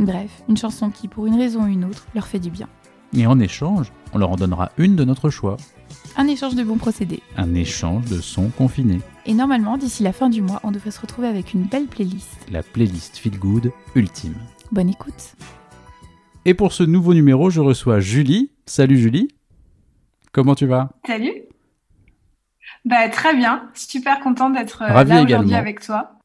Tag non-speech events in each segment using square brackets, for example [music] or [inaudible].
Bref, une chanson qui, pour une raison ou une autre, leur fait du bien. Et en échange, on leur en donnera une de notre choix. Un échange de bons procédés. Un échange de sons confinés. Et normalement, d'ici la fin du mois, on devrait se retrouver avec une belle playlist. La playlist Feel Good ultime. Bonne écoute. Et pour ce nouveau numéro, je reçois Julie. Salut Julie. Comment tu vas? Salut. Bah, très bien. Super contente d'être euh, là aujourd'hui avec toi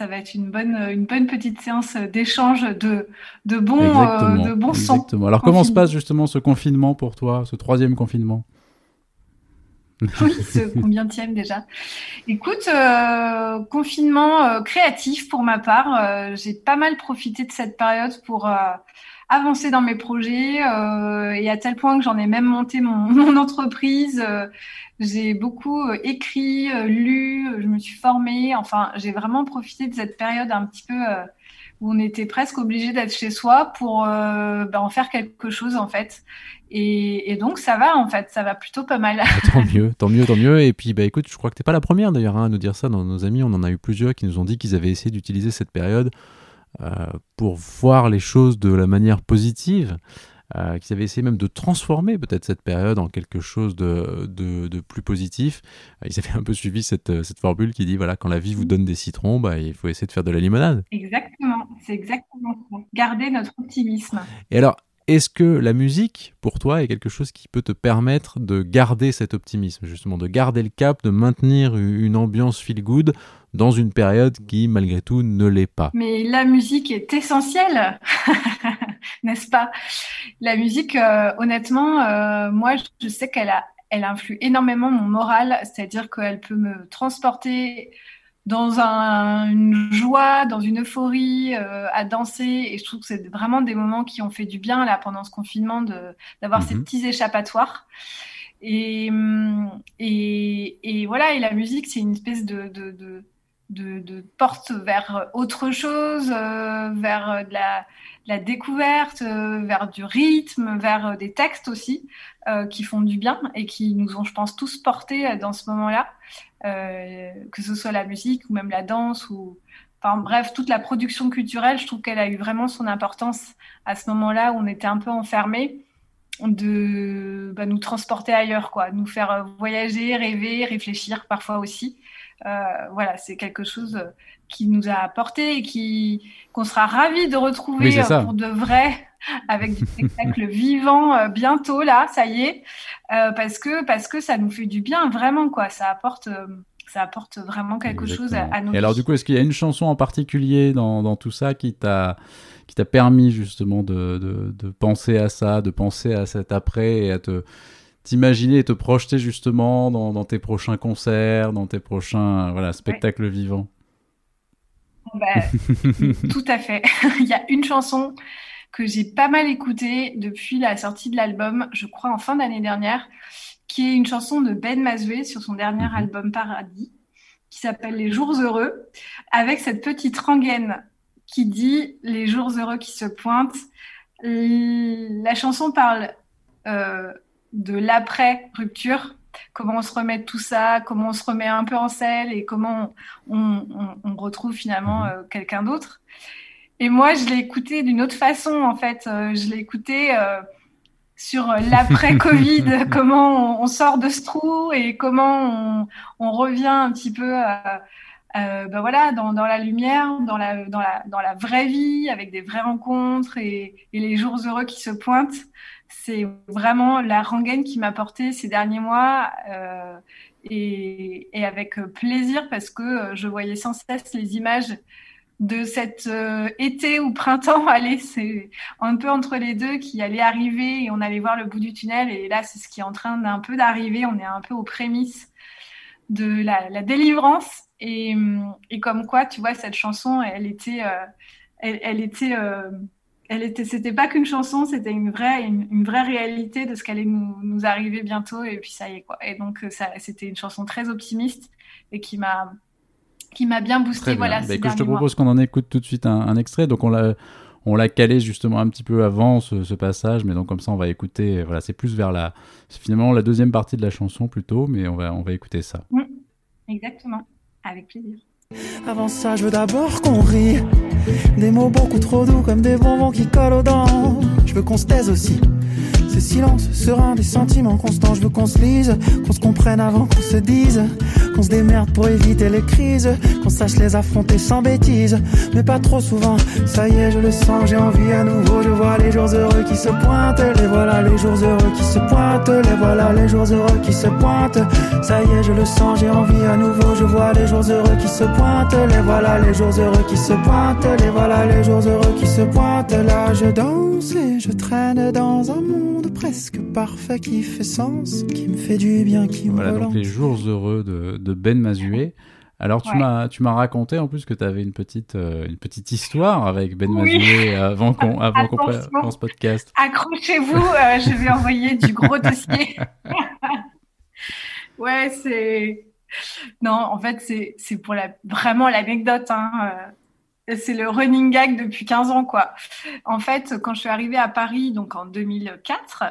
ça va être une bonne, une bonne petite séance d'échange de, de bons, euh, de bons sons. Alors, comment se passe justement ce confinement pour toi, ce troisième confinement? [laughs] Oui, ce combien tième déjà? Écoute, euh, confinement euh, créatif pour ma part. J'ai pas mal profité de cette période pour avancer dans mes projets et à tel point que j'en ai même monté mon, [laughs] entreprise. J'ai beaucoup euh, écrit, euh, lu, je me suis formée. Enfin, j'ai vraiment profité de cette période un petit peu euh, où on était presque obligé d'être chez soi pour bah, en faire quelque chose en fait. Et, donc ça va en fait, ça va plutôt pas mal. [laughs] tant mieux, tant mieux, tant mieux. Et puis bah écoute, je crois que t'es pas la première d'ailleurs hein, à nous dire ça. Dans nos amis, on en a eu plusieurs qui nous ont dit qu'ils avaient essayé d'utiliser cette période pour voir les choses de la manière positive. Euh, qui avaient essayé même de transformer peut-être cette période en quelque chose de, de, plus positif. Euh, ils avaient un peu suivi cette, euh, cette, formule qui dit voilà, quand la vie vous donne des citrons, bah, il faut essayer de faire de la limonade. Exactement, c'est exactement ça. Garder notre optimisme. Et alors, est-ce que la musique, pour toi, est quelque chose qui peut te permettre de garder cet optimisme, justement, de garder le cap, de maintenir une ambiance feel good dans une période qui, malgré tout, ne l'est pas Mais la musique est essentielle [laughs] n'est-ce pas? La musique, euh, honnêtement, euh, moi, je sais qu'elle a, elle influe énormément mon moral, c'est-à-dire qu'elle peut me transporter dans une joie, dans une euphorie, euh, à danser. Et je trouve que c'est vraiment des moments qui ont fait du bien là pendant ce confinement d'avoir ces mhm. petits échappatoires. Et, et, et, voilà, et la musique, c'est une espèce de, de, de, de, porte vers autre chose, vers de la, découverte, euh, vers du rythme, vers euh, des textes aussi euh, qui font du bien et qui nous ont, je pense, tous portés dans ce moment-là, que ce soit la musique ou même la danse ou Enfin, bref, toute la production culturelle, je trouve qu'elle a eu vraiment son importance à ce moment-là où on était un peu enfermés, de bah, nous transporter ailleurs, quoi, nous faire voyager, rêver, réfléchir parfois aussi. voilà, c'est quelque chose qui nous a apporté et qui qu'on sera ravi de retrouver euh, pour de vrai [laughs] avec du spectacle [laughs] vivant euh, bientôt là, ça y est, euh, parce que parce que ça nous fait du bien vraiment quoi, ça apporte ça apporte vraiment quelque chose à, nous. Et alors du coup, est-ce qu'il y a une chanson en particulier dans, dans tout ça qui t'a qui t'a permis justement de, de, de, penser à ça, de penser à cet après et à te t'imaginer et te projeter justement dans, dans, tes prochains concerts, dans tes prochains voilà, spectacles vivants? Bah, [laughs] tout à fait. [laughs] Il y a une chanson que j'ai pas mal écoutée depuis la sortie de l'album, je crois en fin d'année dernière, qui est une chanson de Ben Mazoué sur son dernier mhm. album Paradis, qui s'appelle Les jours heureux, avec cette petite rengaine qui dit Les jours heureux qui se pointent. La chanson parle euh, de l'après-rupture, comment on se remet de tout ça, comment on se remet un peu en selle et comment on, retrouve finalement mhm. euh, quelqu'un d'autre. Et moi, je l'ai écouté d'une autre façon, en fait. Euh, je l'ai écouté euh, sur l'après-Covid, [laughs] comment on, sort de ce trou et comment on, revient un petit peu ben voilà, dans, la lumière, dans la, dans, la, dans la vraie vie, avec des vraies rencontres et, et les jours heureux qui se pointent. C'est vraiment la rengaine qui m'a porté ces derniers mois, euh, et, et, avec plaisir parce que je voyais sans cesse les images de cet été ou printemps, [laughs] allez, c'est un peu entre les deux qui allait arriver et on allait voir le bout du tunnel. Et là, c'est ce qui est en train d'un peu d'arriver. On est un peu aux prémices de la, délivrance. Et, et, comme quoi, tu vois, cette chanson, elle était, elle, elle, était elle était, c'était pas qu'une chanson, c'était une vraie, une, vraie réalité de ce qu'allait nous, nous arriver bientôt. Et puis ça y est quoi. Et donc ça, c'était une chanson très optimiste et qui m'a, qui m'a bien boosté. Voilà. Bah, je te propose qu'on en écoute tout de suite un, extrait. Donc on l'a, on l'a calé justement un petit peu avant ce, passage, mais donc comme ça on va écouter. Voilà, c'est plus vers la, c'est finalement la deuxième partie de la chanson plutôt, mais on va, on va écouter ça. Mmh. exactement, avec plaisir. Avant ça, je veux d'abord qu'on rie. Des mots beaucoup trop doux comme des bonbons qui collent aux dents. Je veux qu'on se taise aussi. Ce silence serein des sentiments constants. Je veux qu'on se lise, qu'on se comprenne avant qu'on se dise. Qu'on se démerde pour éviter les crises. Qu'on sache les affronter sans bêtises. Mais pas trop souvent. Ça y est, je le sens, j'ai envie à nouveau. Je vois les jours heureux qui se pointent. Les voilà les jours heureux qui se pointent. Les voilà les jours heureux qui se pointent. Ça y est, je le sens, j'ai envie à nouveau. Je vois les jours heureux qui se pointent. Les voilà les jours heureux qui se pointent. Les voilà les jours heureux qui se pointent. Là, je danse et je traîne dans un monde presque parfait qui fait sens, qui me fait du bien, qui me Voilà, donc les jours heureux de, de Ben Mazué. Alors tu m'as tu m'as raconté en plus que tu avais une petite euh, une petite histoire avec Ben Mazué avant qu'on [laughs] avant qu'on ce podcast. Accrochez-vous, euh, je vais envoyer du gros [laughs] dossier. [laughs] ouais, c'est non, en fait c'est c'est pour la vraiment l'anecdote hein. Euh, c'est le running gag depuis 15 ans, quoi. En fait, quand je suis arrivée à Paris, donc en 2004,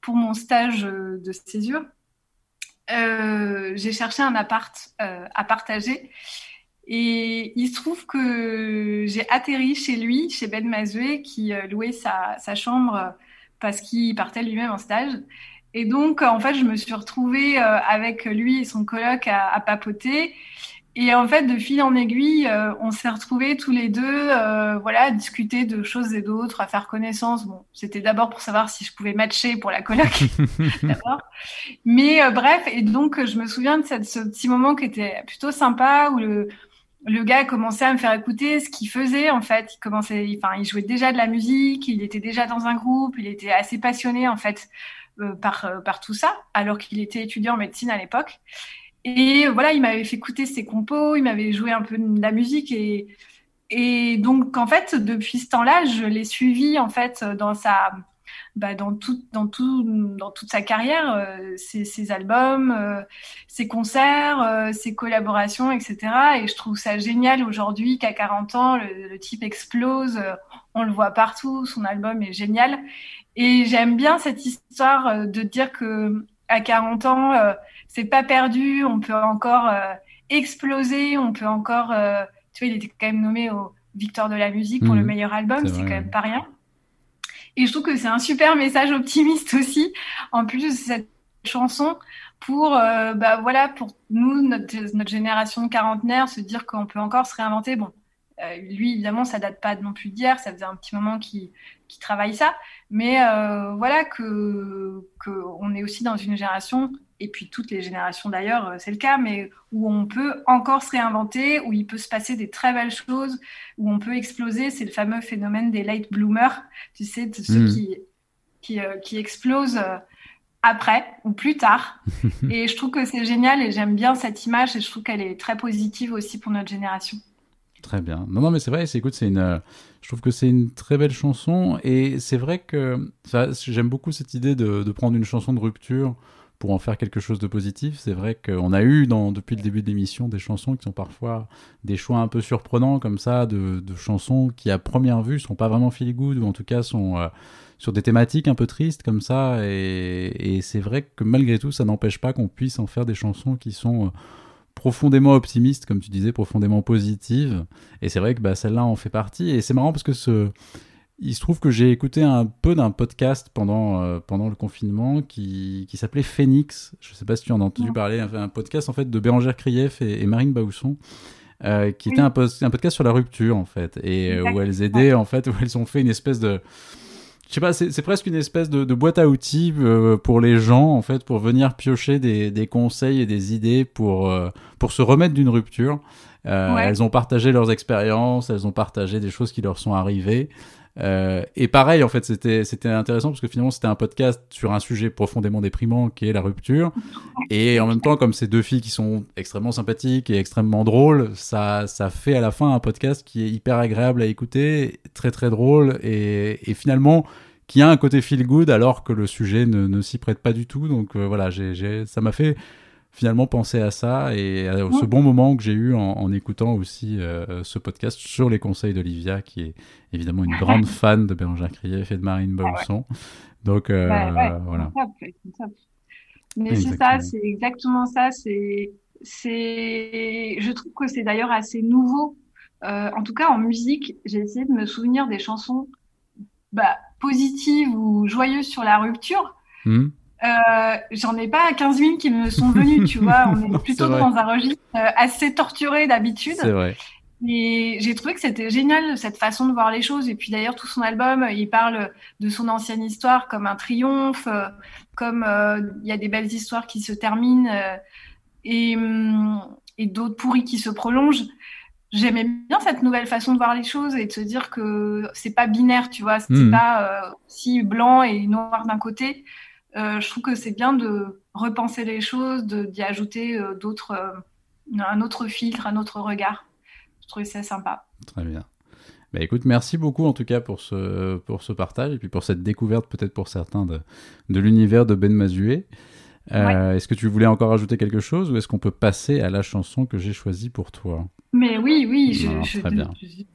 pour mon stage de césure, euh, j'ai cherché un appart euh, à partager. Et il se trouve que j'ai atterri chez lui, chez Ben Mazué, qui euh, louait sa, chambre parce qu'il partait lui-même en stage. Et donc, en fait, je me suis retrouvée avec lui et son coloc à, à papoter. Et en fait, de fil en aiguille, euh, on s'est retrouvés tous les deux, euh, voilà, à discuter de choses et d'autres, à faire connaissance. Bon, c'était d'abord pour savoir si je pouvais matcher pour la coloc, [laughs] d'abord. Mais euh, bref, et donc je me souviens de cette, ce petit moment qui était plutôt sympa où le le gars commençait à me faire écouter ce qu'il faisait en fait. Il commençait, enfin, il jouait déjà de la musique, il était déjà dans un groupe, il était assez passionné en fait par par tout ça, alors qu'il était étudiant en médecine à l'époque. Et voilà, il m'avait fait écouter ses compos, il m'avait joué un peu de la musique et et donc en fait depuis ce temps-là, je l'ai suivi en fait dans sa bah, dans tout dans tout dans toute sa carrière, euh, ses, albums, euh, ses concerts, euh, ses collaborations, etc. Et je trouve ça génial aujourd'hui qu'à 40 ans, le, le, type explose, on le voit partout, son album est génial. Et j'aime bien cette histoire de dire que à 40 ans c'est pas perdu, on peut encore euh, exploser, on peut encore. Euh, tu vois, il était quand même nommé au Victor de la musique pour le mhm. meilleur album, c'est quand même pas rien. Et je trouve que c'est un super message optimiste [laughs] aussi, en plus de cette chanson, pour, euh, bah voilà, pour nous, notre, notre génération de quarantenaire, se dire qu'on peut encore se réinventer. Bon, lui, évidemment, ça date pas non plus d'hier, ça faisait un petit moment qu'il travaille ça, mais voilà que, que on est aussi dans une génération et puis toutes les générations d'ailleurs, euh, c'est le cas, mais où on peut encore se réinventer, où il peut se passer des très belles choses, où on peut exploser. C'est le fameux phénomène des late bloomers, tu sais, de ceux hmm. qui, qui, euh, qui, explosent euh, après ou plus tard. [laughs] et je trouve que c'est génial et j'aime bien cette image et je trouve qu'elle est très positive aussi pour notre génération. Très bien. Non, non, mais c'est vrai, c'est, écoute, c'est une, je trouve que c'est une très belle chanson et c'est vrai que j'aime beaucoup cette idée de, de prendre une chanson de rupture pour en faire quelque chose de positif. C'est vrai qu'on a eu dans, depuis le début de l'émission des chansons qui sont parfois des choix un peu surprenants comme ça, de, chansons qui à première vue sont pas vraiment feel good ou en tout cas sont euh, sur des thématiques un peu tristes comme ça. Et, c'est vrai que malgré tout, ça n'empêche pas qu'on puisse en faire des chansons qui sont euh, profondément optimistes, comme tu disais, profondément positives. Et c'est vrai que bah, celle-là en fait partie. Et c'est marrant parce que ce il se trouve que j'ai écouté un peu d'un podcast pendant, euh, pendant le confinement qui, qui s'appelait Phoenix. Je ne sais pas si tu en as entendu parler. Un, podcast en fait de Bérangère Krief et, Marine Bausson. Euh, qui était un, un, podcast sur la rupture en fait et euh, où elles aidaient en fait où elles ont fait une espèce de je sais pas, c'est presque une espèce de, boîte à outils euh, pour les gens, en fait, pour venir piocher des, des conseils et des idées pour, euh, pour se remettre d'une rupture. Euh, elles ont partagé leurs expériences, elles ont partagé des choses qui leur sont arrivées. Euh, et pareil, en fait, c'était c'était intéressant parce que finalement, c'était un podcast sur un sujet profondément déprimant qui est la rupture. Et en même temps, comme ces deux filles qui sont extrêmement sympathiques et extrêmement drôles, ça ça fait à la fin un podcast qui est hyper agréable à écouter, très très drôle et, et finalement qui a un côté feel good alors que le sujet ne, ne s'y prête pas du tout. Donc euh, voilà, j'ai ça m'a fait finalement penser à ça et à ce bon moment que j'ai eu en, écoutant aussi euh, ce podcast sur les conseils d'Olivia, qui est évidemment une grande [laughs] fan de Bérangère Krief et de Marine ah Bolson. Donc euh, voilà. Mais c'est ça, c'est exactement ça. C'est, c'est, je trouve que c'est d'ailleurs assez nouveau. Euh, en tout cas, en musique, j'ai essayé de me souvenir des chansons bah, positives ou joyeuses sur la rupture. Mmh. Euh, j'en ai pas 15 000 qui me sont venus, tu vois. [laughs] On est plutôt dans un registre euh, assez torturé d'habitude. C'est vrai. Et j'ai trouvé que c'était génial cette façon de voir les choses. Et puis d'ailleurs, tout son album, il parle de son ancienne histoire comme un triomphe, euh, comme il y a des belles histoires qui se terminent et, hum, et d'autres pourries qui se prolongent. J'aimais bien cette nouvelle façon de voir les choses et de se dire que c'est pas binaire, tu vois, c'est hmm. pas si blanc et noir d'un côté. Euh, je trouve que c'est bien de repenser les choses, d'y ajouter euh, d'autres, euh, un autre filtre, un autre regard. Je trouvais ça sympa. Très bien. Bah, écoute, merci beaucoup en tout cas pour ce, pour ce partage et puis pour cette découverte peut-être pour certains de, de l'univers de Ben Mazué. Est-ce que tu voulais encore ajouter quelque chose ou est-ce qu'on peut passer à la chanson que j'ai choisie pour toi? Mais oui, oui, je ne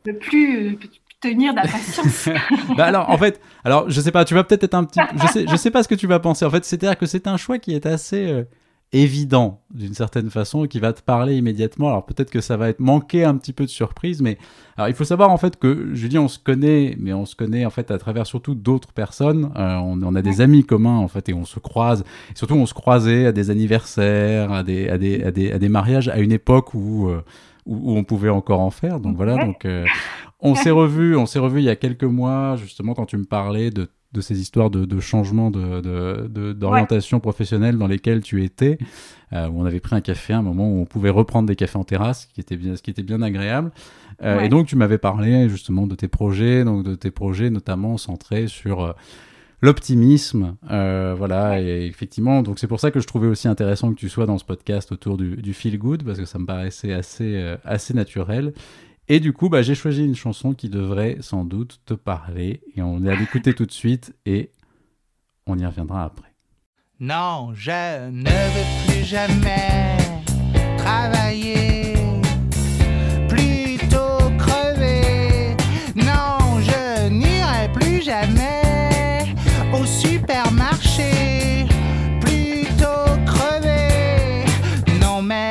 peux plus, tenir de la patience. [laughs] bah alors, en fait, alors je sais pas, tu vas peut-être être un petit, je sais, je sais pas ce que tu vas penser. En fait, c'est-à-dire que c'est un choix qui est assez euh, évident d'une certaine façon et qui va te parler immédiatement. Alors peut-être que ça va être manquer un petit peu de surprise, mais alors il faut savoir en fait que Julie, on se connaît, mais on se connaît en fait à travers surtout d'autres personnes. Euh, on, on, a des amis communs en fait et on se croise. Et surtout, on se croisait à des anniversaires, à des, à des, à des, à des mariages à une époque où euh, où, on pouvait encore en faire. Donc voilà, donc euh, on s'est revu, on s'est revu il y a quelques mois justement quand tu me parlais de, de ces histoires de, de changement de, d'orientation professionnelle dans lesquelles tu étais, euh, où on avait pris un café, un moment où on pouvait reprendre des cafés en terrasse, ce qui était bien, ce qui était bien agréable. Euh, et donc tu m'avais parlé justement de tes projets, donc de tes projets notamment centrés sur l'optimisme, euh, voilà, et effectivement, donc c'est pour ça que je trouvais aussi intéressant que tu sois dans ce podcast autour du, du feel good, parce que ça me paraissait assez, assez naturel. Et du coup, bah, j'ai choisi une chanson qui devrait sans doute te parler, et on est à l'écouter tout de suite, et on y reviendra après. Non, je ne veux plus jamais travailler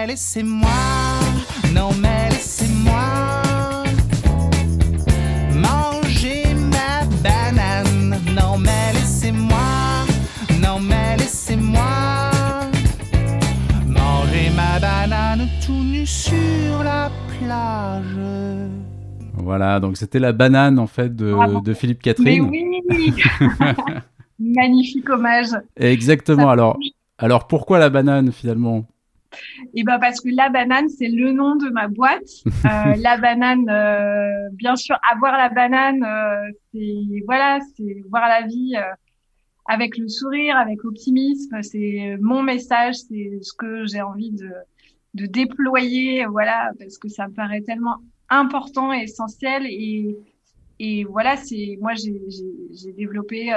laissez-moi, non sur la plage. Voilà, donc c'était la banane en fait de, de Philippe Catherine. Mais oui [laughs] [laughs] Magnifique hommage. Exactement. Alors, alors pourquoi la banane finalement? Et ben parce que la banane, c'est le nom de ma boîte. [laughs] Euh, la banane, euh, bien sûr, avoir la banane, euh, c'est voilà, c'est voir la vie avec le sourire, avec optimisme. C'est mon message, c'est ce que j'ai envie de, de déployer, voilà, parce que ça me paraît tellement important et essentiel. Et, et voilà, c'est moi j'ai développé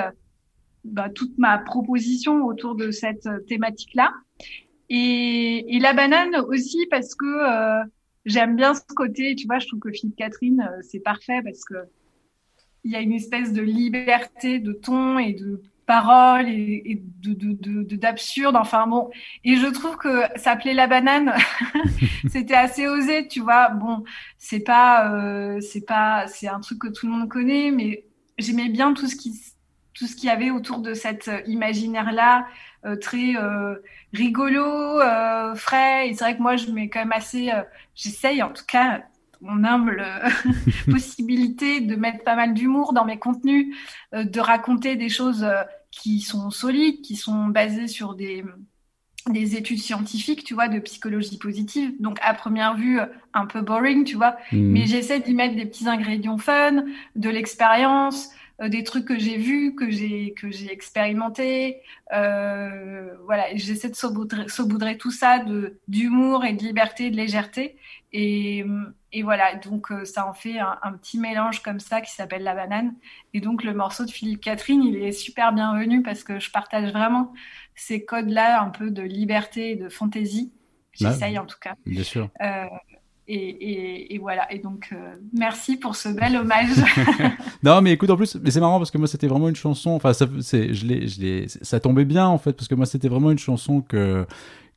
bah, toute ma proposition autour de cette thématique-là. Et, et, la banane aussi parce que euh, j'aime bien ce côté, tu vois, je trouve que Philippe Catherine, euh, c'est parfait parce que il y a une espèce de liberté de ton et de parole et, et de d'absurde. enfin bon, et je trouve que s'appeler la banane, [laughs] c'était assez osé, tu vois. Bon, c'est pas, euh, c'est pas, c'est un truc que tout le monde connaît, mais j'aimais bien tout ce qui, tout ce qu'il y avait autour de cet imaginaire là euh, très euh, rigolo, euh, frais. Et c'est vrai que moi, je mets quand même assez, j'essaye en tout cas, mon humble [laughs] possibilité de mettre pas mal d'humour dans mes contenus, de raconter des choses qui sont solides, qui sont basées sur des, des études scientifiques, tu vois, de psychologie positive. Donc, à première vue, un peu boring, tu vois. Hmm. Mais j'essaie d'y mettre des petits ingrédients fun, de l'expérience, euh, des trucs que j'ai vus, que j'ai que j'ai expérimenté. Euh, voilà, j'essaie de saupoudrer, saupoudrer tout ça de d'humour et de liberté, de légèreté. Et, et voilà, donc euh, ça en fait un, un petit mélange comme ça qui s'appelle la banane. Et donc le morceau de Philippe Catherine, il est super bienvenu parce que je partage vraiment ces codes-là un peu de liberté et de fantaisie. J'essaye en tout cas. Bien sûr. Euh, et, voilà. Et donc, euh, merci pour ce bel hommage. [laughs] non, mais écoute, en plus, mais c'est marrant parce que moi, c'était vraiment une chanson. Enfin, ça, je je ça tombait bien en fait parce que moi, c'était vraiment une chanson que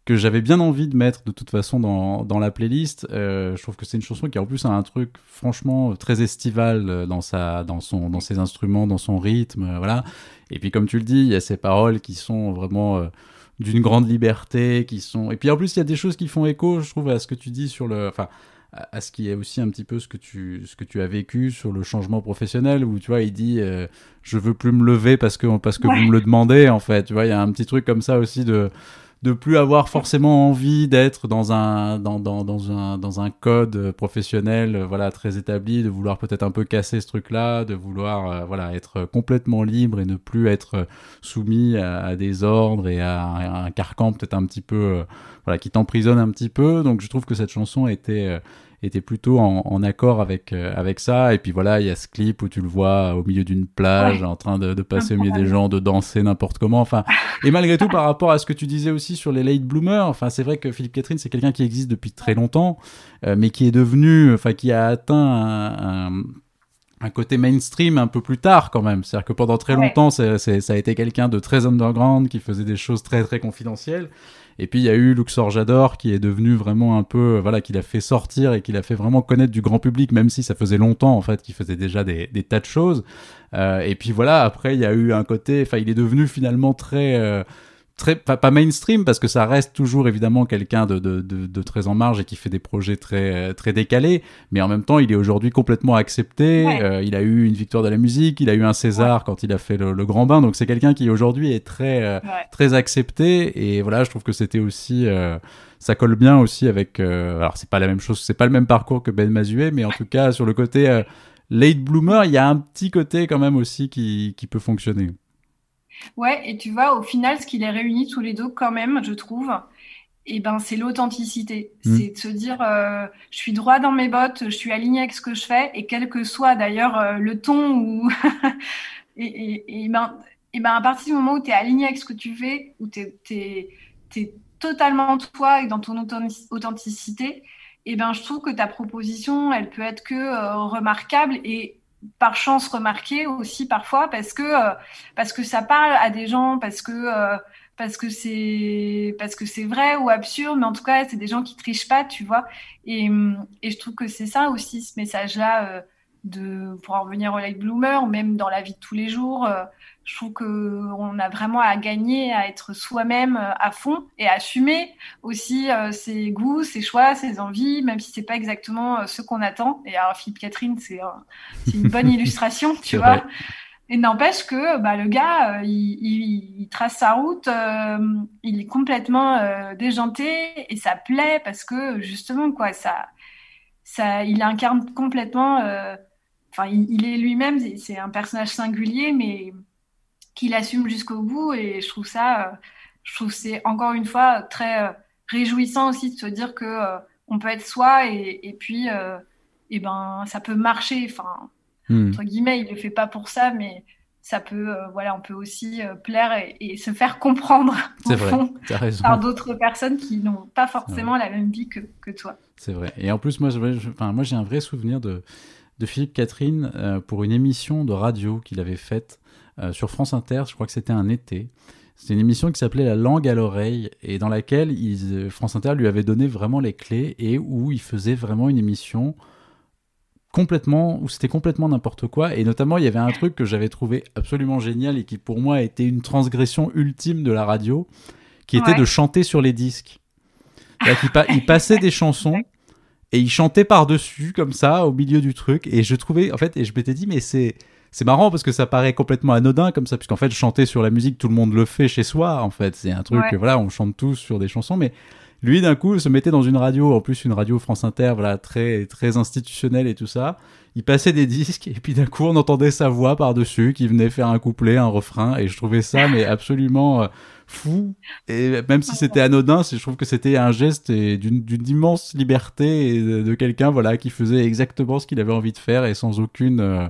que j'avais bien envie de mettre de toute façon dans, dans la playlist. Euh, je trouve que c'est une chanson qui en plus a un truc franchement très estival euh, dans sa dans son dans ses instruments, dans son rythme, voilà. Et puis comme tu le dis, il y a ces paroles qui sont vraiment d'une grande liberté, qui sont et puis en plus il y a des choses qui font écho, je trouve, à ce que tu dis sur le enfin à ce qui est aussi un petit peu ce que tu ce que tu as vécu sur le changement professionnel où tu vois il dit euh, je veux plus me lever parce que parce que Ouais. vous me le demandez en fait tu vois il y a un petit truc comme ça aussi de de plus avoir forcément envie d'être dans un dans, dans, dans un dans un code professionnel euh, voilà très établi de vouloir peut-être un peu casser ce truc là de vouloir euh, voilà être complètement libre et ne plus être euh, soumis à, des ordres et à, un- carcan peut-être un petit peu voilà qui t'emprisonne un petit peu. Donc je trouve que cette chanson était euh, était plutôt en, en accord avec euh, avec ça et puis voilà il y a ce clip où tu le vois au milieu d'une plage Ouais. en train de, de passer au milieu des gens de danser n'importe comment enfin et malgré tout par rapport à ce que tu disais aussi sur les late bloomers enfin c'est vrai que Philippe Catherine c'est quelqu'un qui existe depuis très longtemps euh, mais qui est devenu enfin qui a atteint un, un- un côté mainstream un peu plus tard quand même. C'est-à-dire que pendant très Ouais. longtemps, c'est- c'est- ça a été quelqu'un de très underground qui faisait des choses très très confidentielles. Et puis il y a eu Luxor Jador qui est devenu vraiment un peu, euh, voilà, qui l'a fait sortir et qui l'a fait vraiment connaître du grand public, même si ça faisait longtemps en fait qu'il faisait déjà des, tas de choses. Euh, et puis voilà, après il y a eu un côté, enfin il est devenu finalement très euh, très pas, pas mainstream parce que ça reste toujours évidemment quelqu'un de, de, de, de très en marge et qui fait des projets très euh, très décalés. Mais en même temps il est aujourd'hui complètement accepté. Ouais. Euh, il a eu une victoire de la musique il a eu un César quand il a fait le, le Grand Bain. Donc c'est quelqu'un qui aujourd'hui est très euh, Ouais. très accepté. Et voilà je trouve que c'était aussi euh, ça colle bien aussi avec euh, alors c'est pas la même chose c'est pas le même parcours que Ben Mazué mais en tout cas sur le côté euh, late bloomer il y a un petit côté quand même aussi qui, qui peut fonctionner Ouais, et tu vois, au final, ce qui les réunit tous les deux, quand même, je trouve, eh ben, c'est l'authenticité. Mm. C'est de se dire, euh, je suis droit dans mes bottes, je suis aligné avec ce que je fais, et quel que soit d'ailleurs euh, le ton ou. [laughs] et, et, et ben, et ben, à partir du moment où tu es aligné avec ce que tu fais, où tu es, totalement toi et dans ton authentici- authenticité, et ben, je trouve que ta proposition, elle peut être que euh, remarquable et par chance remarquée aussi parfois parce que euh, parce que ça parle à des gens, parce que euh, parce que c'est parce que c'est vrai ou absurde, mais en tout cas c'est des gens qui trichent pas, tu vois. Et, et je trouve que c'est ça aussi ce message-là euh, de pour en revenir au late bloomer, ou même dans la vie de tous les jours. euh, je trouve que on a vraiment à gagner à être soi-même euh, à fond et à assumer aussi euh, ses goûts, ses choix, ses envies, même si c'est pas exactement ce qu'on attend. Et alors Philippe Catherine, c'est un- c'est une bonne [laughs] illustration, tu vois. vrai. Et n'empêche que bah, le gars, euh, il, il- il trace sa route, euh, il est complètement euh, déjanté et ça plaît parce que justement quoi, ça, ça, il incarne complètement. Enfin, il, il est lui-même, c'est- un personnage singulier, mais qu'il assume jusqu'au bout. Et je trouve ça, euh, je trouve c'est encore une fois très euh, réjouissant aussi de se dire que euh, on peut être soi et, et puis, euh, et ben, ça peut marcher. Enfin Hmm. entre guillemets, il le fait pas pour ça, mais ça peut, euh, voilà, on peut aussi plaire et, et se faire comprendre au vrai fond par d'autres personnes qui n'ont pas forcément la même vie que, que toi. C'est vrai. Et en plus, moi, je- moi j'ai un vrai souvenir de, de Philippe Catherine euh, pour une émission de radio qu'il avait faite euh, sur France Inter. Je crois que c'était un été. C'était une émission qui s'appelait La langue à l'oreille et dans laquelle ils, euh, France Inter lui avait donné vraiment les clés et où il faisait vraiment une émission complètement où c'était complètement n'importe quoi et notamment il y avait un truc que j'avais trouvé absolument génial et qui pour moi était une transgression ultime de la radio qui était Ouais. de chanter sur les disques. Pa- il passait des chansons et il chantait par-dessus comme ça au milieu du truc. Et je trouvais en fait et je m'étais dit mais c'est c'est marrant parce que ça paraît complètement anodin comme ça puisqu'en fait chanter sur la musique tout le monde le fait chez soi en fait. C'est un truc Ouais. voilà on chante tous sur des chansons mais lui d'un coup se mettait dans une radio en plus une radio France Inter voilà très très institutionnelle et tout ça. Il passait des disques et puis d'un coup on entendait sa voix par-dessus qui venait faire un couplet un refrain et je trouvais ça [laughs] mais absolument euh, fou. Et même si c'était anodin je trouve que c'était un geste d'une immense liberté et de, de quelqu'un voilà qui faisait exactement ce qu'il avait envie de faire et sans aucune euh,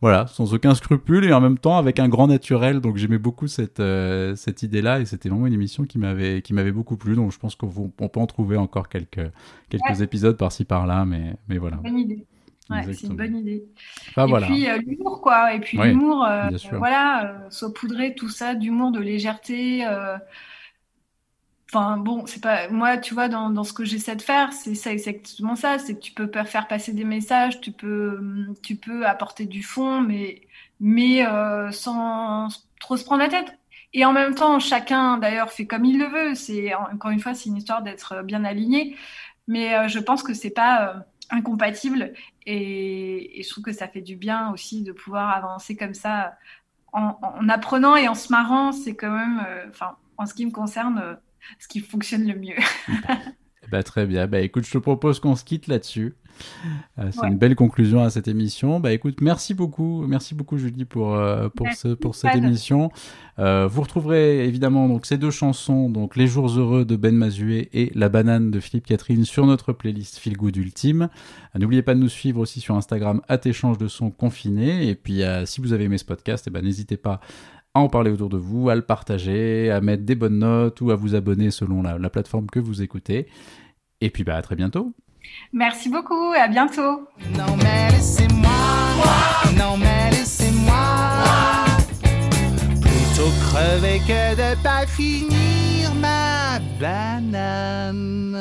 voilà sans aucun scrupule et en même temps avec un grand naturel. Donc j'aimais beaucoup cette euh, cette idée là et c'était vraiment une émission qui m'avait qui m'avait beaucoup plu. Donc je pense qu'on peut en trouver encore quelques quelques épisodes par-ci par-là mais mais voilà. Bonne idée. Ouais, c'est une bonne idée. Et voilà puis euh, l'humour, quoi. Et puis Oui, l'humour, euh, voilà, euh, saupoudrer tout ça d'humour, de légèreté. Enfin bon, c'est pas moi, tu vois, dans, dans ce que j'essaie de faire, c'est ça exactement ça. C'est que tu peux faire passer des messages, tu peux, hum, tu peux apporter du fond, mais mais euh, sans trop se prendre la tête. Et en même temps, chacun d'ailleurs fait comme il le veut. C'est encore une fois, c'est une histoire d'être bien aligné. Mais euh, je pense que c'est pas euh, incompatible et, et je trouve que ça fait du bien aussi de pouvoir avancer comme ça en, en apprenant et en se marrant. C'est quand même, euh, enfin, en ce qui me concerne, euh, ce qui fonctionne le mieux. [laughs] Bah, très bien. Bah, écoute, je te propose qu'on se quitte là-dessus. Euh, c'est Ouais. une belle conclusion à cette émission. Bah, écoute, merci beaucoup, merci beaucoup Julie pour euh, pour ce pour cette émission. Euh, vous retrouverez évidemment donc ces deux chansons, donc Les jours heureux de Ben Mazué et La banane de Philippe Catherine sur notre playlist Feel Good Ultime. N'oubliez pas de nous suivre aussi sur Instagram échange de son confiné. Et puis si vous avez aimé ce podcast, eh ben n'hésitez pas à en parler autour de vous, à le partager, à mettre des bonnes notes ou à vous abonner selon la, la plateforme que vous écoutez. Et puis bah à très bientôt. Merci beaucoup et à bientôt. Non mais laissez-moi, non mais laissez-moi Plutôt crever que de pas finir ma banane